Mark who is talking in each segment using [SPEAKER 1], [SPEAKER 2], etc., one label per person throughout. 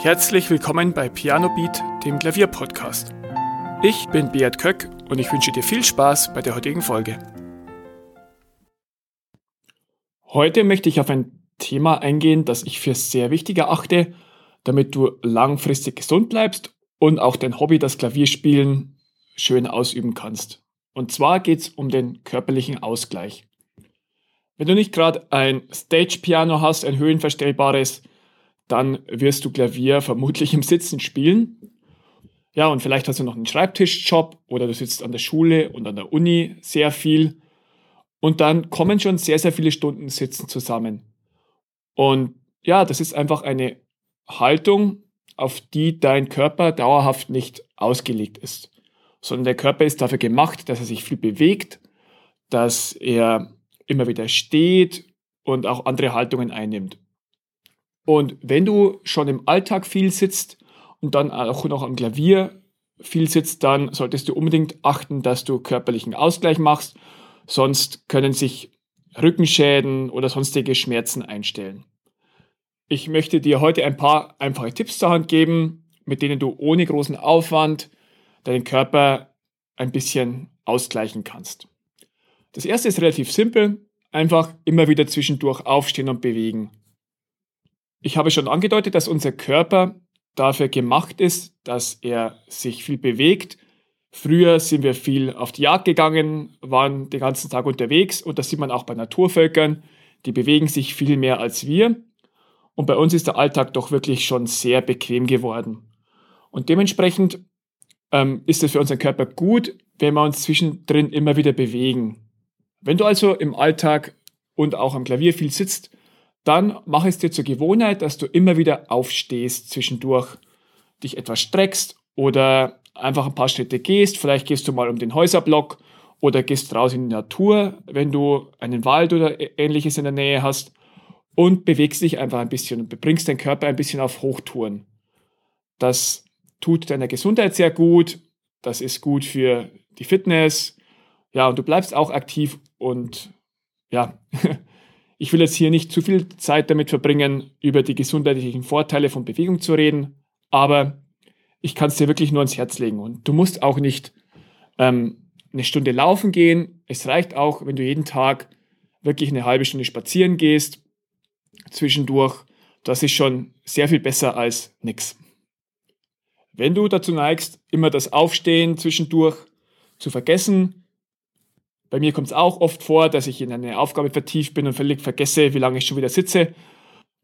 [SPEAKER 1] Herzlich willkommen bei Piano Beat, dem Klavierpodcast. Ich bin Beat Köck und ich wünsche dir viel Spaß bei der heutigen Folge. Heute möchte ich auf ein Thema eingehen, das ich für sehr wichtig erachte, damit du langfristig gesund bleibst und auch dein Hobby, das Klavierspielen, schön ausüben kannst. Und zwar geht es um den körperlichen Ausgleich. Wenn du nicht gerade ein Stage-Piano hast, ein höhenverstellbares, dann wirst du Klavier vermutlich im Sitzen spielen. Ja, und vielleicht hast du noch einen Schreibtischjob oder du sitzt an der Schule und an der Uni sehr viel. Und dann kommen schon sehr, sehr viele Stunden Sitzen zusammen. Und ja, das ist einfach eine Haltung, auf die dein Körper dauerhaft nicht ausgelegt ist. Sondern der Körper ist dafür gemacht, dass er sich viel bewegt, dass er immer wieder steht und auch andere Haltungen einnimmt. Und wenn du schon im Alltag viel sitzt und dann auch noch am Klavier viel sitzt, dann solltest du unbedingt achten, dass du körperlichen Ausgleich machst. Sonst können sich Rückenschäden oder sonstige Schmerzen einstellen. Ich möchte dir heute ein paar einfache Tipps zur Hand geben, mit denen du ohne großen Aufwand deinen Körper ein bisschen ausgleichen kannst. Das erste ist relativ simpel. Einfach immer wieder zwischendurch aufstehen und bewegen. Ich habe schon angedeutet, dass unser Körper dafür gemacht ist, dass er sich viel bewegt. Früher sind wir viel auf die Jagd gegangen, waren den ganzen Tag unterwegs und das sieht man auch bei Naturvölkern. Die bewegen sich viel mehr als wir. Und bei uns ist der Alltag doch wirklich schon sehr bequem geworden. Und dementsprechend ähm, ist es für unseren Körper gut, wenn wir uns zwischendrin immer wieder bewegen. Wenn du also im Alltag und auch am Klavier viel sitzt, dann mach es dir zur Gewohnheit, dass du immer wieder aufstehst zwischendurch, dich etwas streckst oder einfach ein paar Schritte gehst. Vielleicht gehst du mal um den Häuserblock oder gehst raus in die Natur, wenn du einen Wald oder ähnliches in der Nähe hast und bewegst dich einfach ein bisschen und bringst deinen Körper ein bisschen auf Hochtouren. Das tut deiner Gesundheit sehr gut, das ist gut für die Fitness, ja, und du bleibst auch aktiv und ja, Ich will jetzt hier nicht zu viel Zeit damit verbringen, über die gesundheitlichen Vorteile von Bewegung zu reden, aber ich kann es dir wirklich nur ans Herz legen. Und du musst auch nicht ähm, eine Stunde laufen gehen. Es reicht auch, wenn du jeden Tag wirklich eine halbe Stunde spazieren gehst, zwischendurch. Das ist schon sehr viel besser als nichts. Wenn du dazu neigst, immer das Aufstehen zwischendurch zu vergessen, bei mir kommt es auch oft vor, dass ich in eine Aufgabe vertieft bin und völlig vergesse, wie lange ich schon wieder sitze.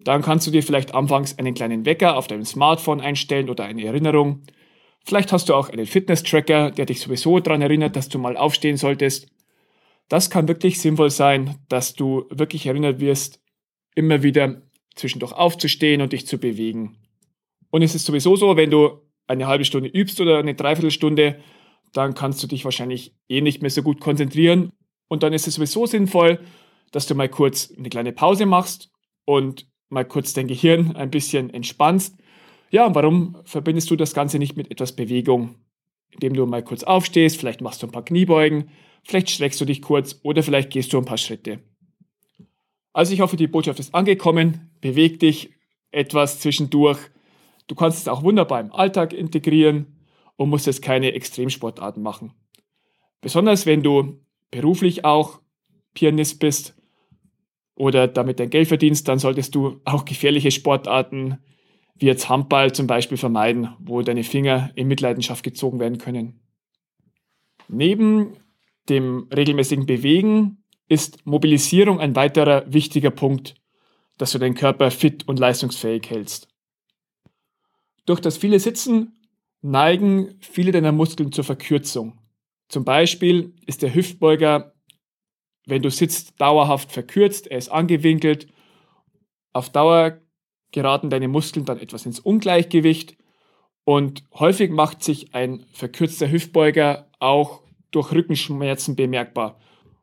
[SPEAKER 1] Dann kannst du dir vielleicht anfangs einen kleinen Wecker auf deinem Smartphone einstellen oder eine Erinnerung. Vielleicht hast du auch einen Fitness-Tracker, der dich sowieso daran erinnert, dass du mal aufstehen solltest. Das kann wirklich sinnvoll sein, dass du wirklich erinnert wirst, immer wieder zwischendurch aufzustehen und dich zu bewegen. Und es ist sowieso so, wenn du eine halbe Stunde übst oder eine Dreiviertelstunde, dann kannst du dich wahrscheinlich eh nicht mehr so gut konzentrieren. Und dann ist es sowieso sinnvoll, dass du mal kurz eine kleine Pause machst und mal kurz dein Gehirn ein bisschen entspannst. Ja, und warum verbindest du das Ganze nicht mit etwas Bewegung? Indem du mal kurz aufstehst, vielleicht machst du ein paar Kniebeugen, vielleicht streckst du dich kurz oder vielleicht gehst du ein paar Schritte. Also ich hoffe, die Botschaft ist angekommen. Beweg dich etwas zwischendurch. Du kannst es auch wunderbar im Alltag integrieren und musst jetzt keine Extremsportarten machen. Besonders wenn du beruflich auch Pianist bist oder damit dein Geld verdienst, dann solltest du auch gefährliche Sportarten wie jetzt Handball zum Beispiel vermeiden, wo deine Finger in Mitleidenschaft gezogen werden können. Neben dem regelmäßigen Bewegen ist Mobilisierung ein weiterer wichtiger Punkt, dass du deinen Körper fit und leistungsfähig hältst. Durch das viele Sitzen neigen viele deiner Muskeln zur Verkürzung. Zum Beispiel ist der Hüftbeuger, wenn du sitzt, dauerhaft verkürzt, er ist angewinkelt. Auf Dauer geraten deine Muskeln dann etwas ins Ungleichgewicht und häufig macht sich ein verkürzter Hüftbeuger auch durch Rückenschmerzen bemerkbar.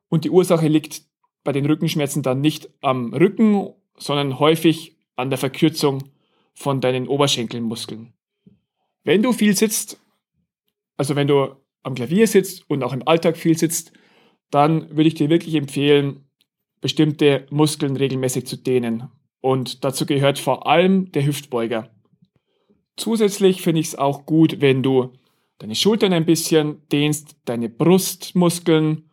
[SPEAKER 1] Und die Ursache liegt bei den Rückenschmerzen dann nicht am Rücken, sondern häufig an der Verkürzung von deinen Oberschenkelmuskeln. Wenn du viel sitzt, also wenn du am Klavier sitzt und auch im Alltag viel sitzt, dann würde ich dir wirklich empfehlen, bestimmte Muskeln regelmäßig zu dehnen. Und dazu gehört vor allem der Hüftbeuger. Zusätzlich finde ich es auch gut, wenn du deine Schultern ein bisschen dehnst, deine Brustmuskeln,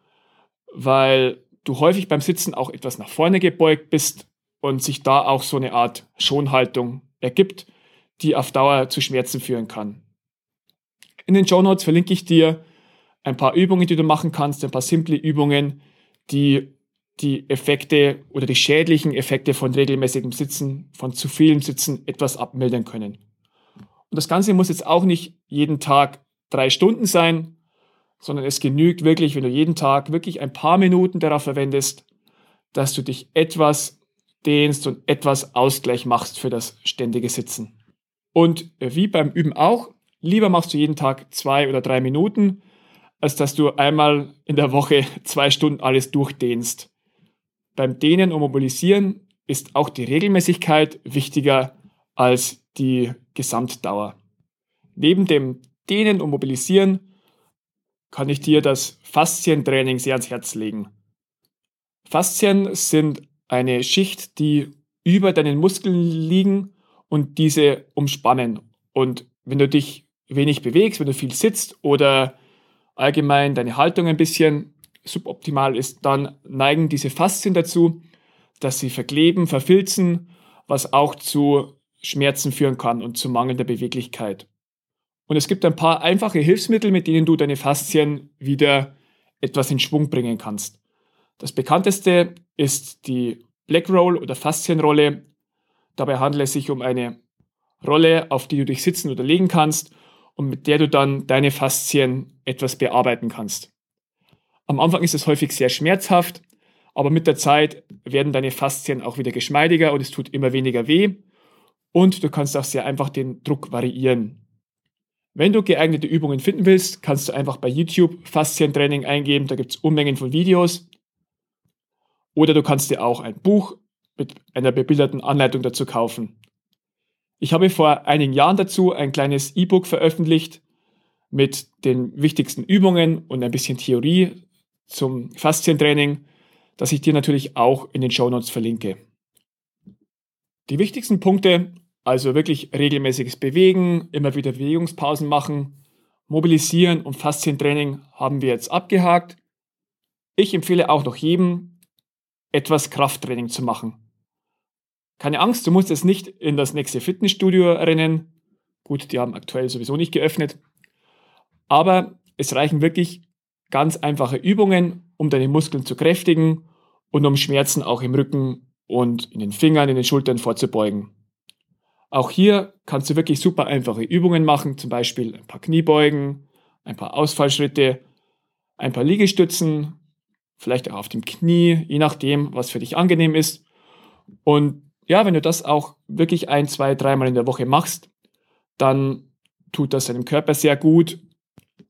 [SPEAKER 1] weil du häufig beim Sitzen auch etwas nach vorne gebeugt bist und sich da auch so eine Art Schonhaltung ergibt, die auf Dauer zu Schmerzen führen kann. In den Show Notes verlinke ich dir ein paar Übungen, die du machen kannst, ein paar simple Übungen, die die Effekte oder die schädlichen Effekte von regelmäßigem Sitzen, von zu vielem Sitzen etwas abmildern können. Und das Ganze muss jetzt auch nicht jeden Tag drei Stunden sein, sondern es genügt wirklich, wenn du jeden Tag wirklich ein paar Minuten darauf verwendest, dass du dich etwas dehnst und etwas Ausgleich machst für das ständige Sitzen. Und wie beim Üben auch, lieber machst du jeden Tag zwei oder drei Minuten, als dass du einmal in der Woche zwei Stunden alles durchdehnst. Beim Dehnen und Mobilisieren ist auch die Regelmäßigkeit wichtiger als die Gesamtdauer. Neben dem Dehnen und Mobilisieren kann ich dir das Faszientraining sehr ans Herz legen. Faszien sind eine Schicht, die über deinen Muskeln liegen und diese umspannen. Und wenn du dich wenig bewegst, wenn du viel sitzt oder allgemein deine Haltung ein bisschen suboptimal ist, dann neigen diese Faszien dazu, dass sie verkleben, verfilzen, was auch zu Schmerzen führen kann und zu mangelnder Beweglichkeit. Und es gibt ein paar einfache Hilfsmittel, mit denen du deine Faszien wieder etwas in Schwung bringen kannst. Das bekannteste ist die Black Roll oder Faszienrolle. Dabei handelt es sich um eine Rolle, auf die du dich sitzen oder legen kannst und mit der du dann deine Faszien etwas bearbeiten kannst. Am Anfang ist es häufig sehr schmerzhaft, aber mit der Zeit werden deine Faszien auch wieder geschmeidiger und es tut immer weniger weh und du kannst auch sehr einfach den Druck variieren. Wenn du geeignete Übungen finden willst, kannst du einfach bei YouTube Faszientraining eingeben, da gibt es Unmengen von Videos. Oder du kannst dir auch ein Buch mit einer bebilderten Anleitung dazu kaufen. Ich habe vor einigen Jahren dazu ein kleines E-Book veröffentlicht mit den wichtigsten Übungen und ein bisschen Theorie zum Faszientraining, das ich dir natürlich auch in den Show Notes verlinke. Die wichtigsten Punkte also wirklich regelmäßiges Bewegen, immer wieder Bewegungspausen machen, mobilisieren und Faszientraining haben wir jetzt abgehakt. Ich empfehle auch noch jedem, etwas Krafttraining zu machen. Keine Angst, du musst jetzt nicht in das nächste Fitnessstudio rennen. Gut, die haben aktuell sowieso nicht geöffnet. Aber es reichen wirklich ganz einfache Übungen, um deine Muskeln zu kräftigen und um Schmerzen auch im Rücken und in den Fingern, in den Schultern vorzubeugen. Auch hier kannst du wirklich super einfache Übungen machen, zum Beispiel ein paar Kniebeugen, ein paar Ausfallschritte, ein paar Liegestützen, vielleicht auch auf dem Knie, je nachdem, was für dich angenehm ist. Und ja, wenn du das auch wirklich ein, zwei, dreimal in der Woche machst, dann tut das deinem Körper sehr gut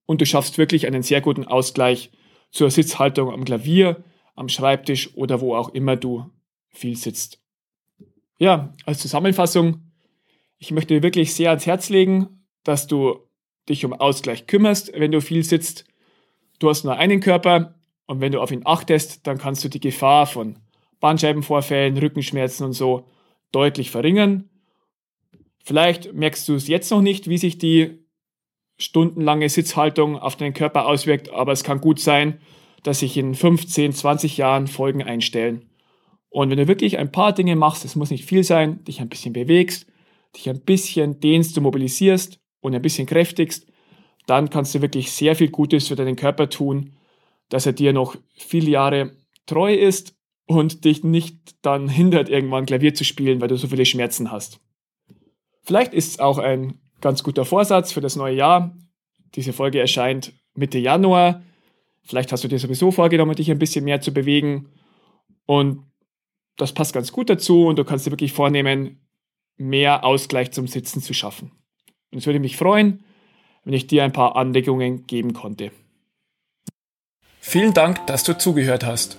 [SPEAKER 1] und du schaffst wirklich einen sehr guten Ausgleich zur Sitzhaltung am Klavier, am Schreibtisch oder wo auch immer du viel sitzt. Ja, als Zusammenfassung, ich möchte dir wirklich sehr ans Herz legen, dass du dich um Ausgleich kümmerst, wenn du viel sitzt. Du hast nur einen Körper und wenn du auf ihn achtest, dann kannst du die Gefahr von Bandscheibenvorfällen, Rückenschmerzen und so deutlich verringern. Vielleicht merkst du es jetzt noch nicht, wie sich die stundenlange Sitzhaltung auf deinen Körper auswirkt, aber es kann gut sein, dass sich in 15, 20 Jahren Folgen einstellen. Und wenn du wirklich ein paar Dinge machst, es muss nicht viel sein, dich ein bisschen bewegst, dich ein bisschen dehnst, du mobilisierst und ein bisschen kräftigst, dann kannst du wirklich sehr viel Gutes für deinen Körper tun, dass er dir noch viele Jahre treu ist und dich nicht dann hindert, irgendwann Klavier zu spielen, weil du so viele Schmerzen hast. Vielleicht ist es auch ein ganz guter Vorsatz für das neue Jahr. Diese Folge erscheint Mitte Januar. Vielleicht hast du dir sowieso vorgenommen, dich ein bisschen mehr zu bewegen. Und das passt ganz gut dazu und du kannst dir wirklich vornehmen, mehr Ausgleich zum Sitzen zu schaffen. Und es würde mich freuen, wenn ich dir ein paar Anregungen geben konnte. Vielen Dank, dass du zugehört hast.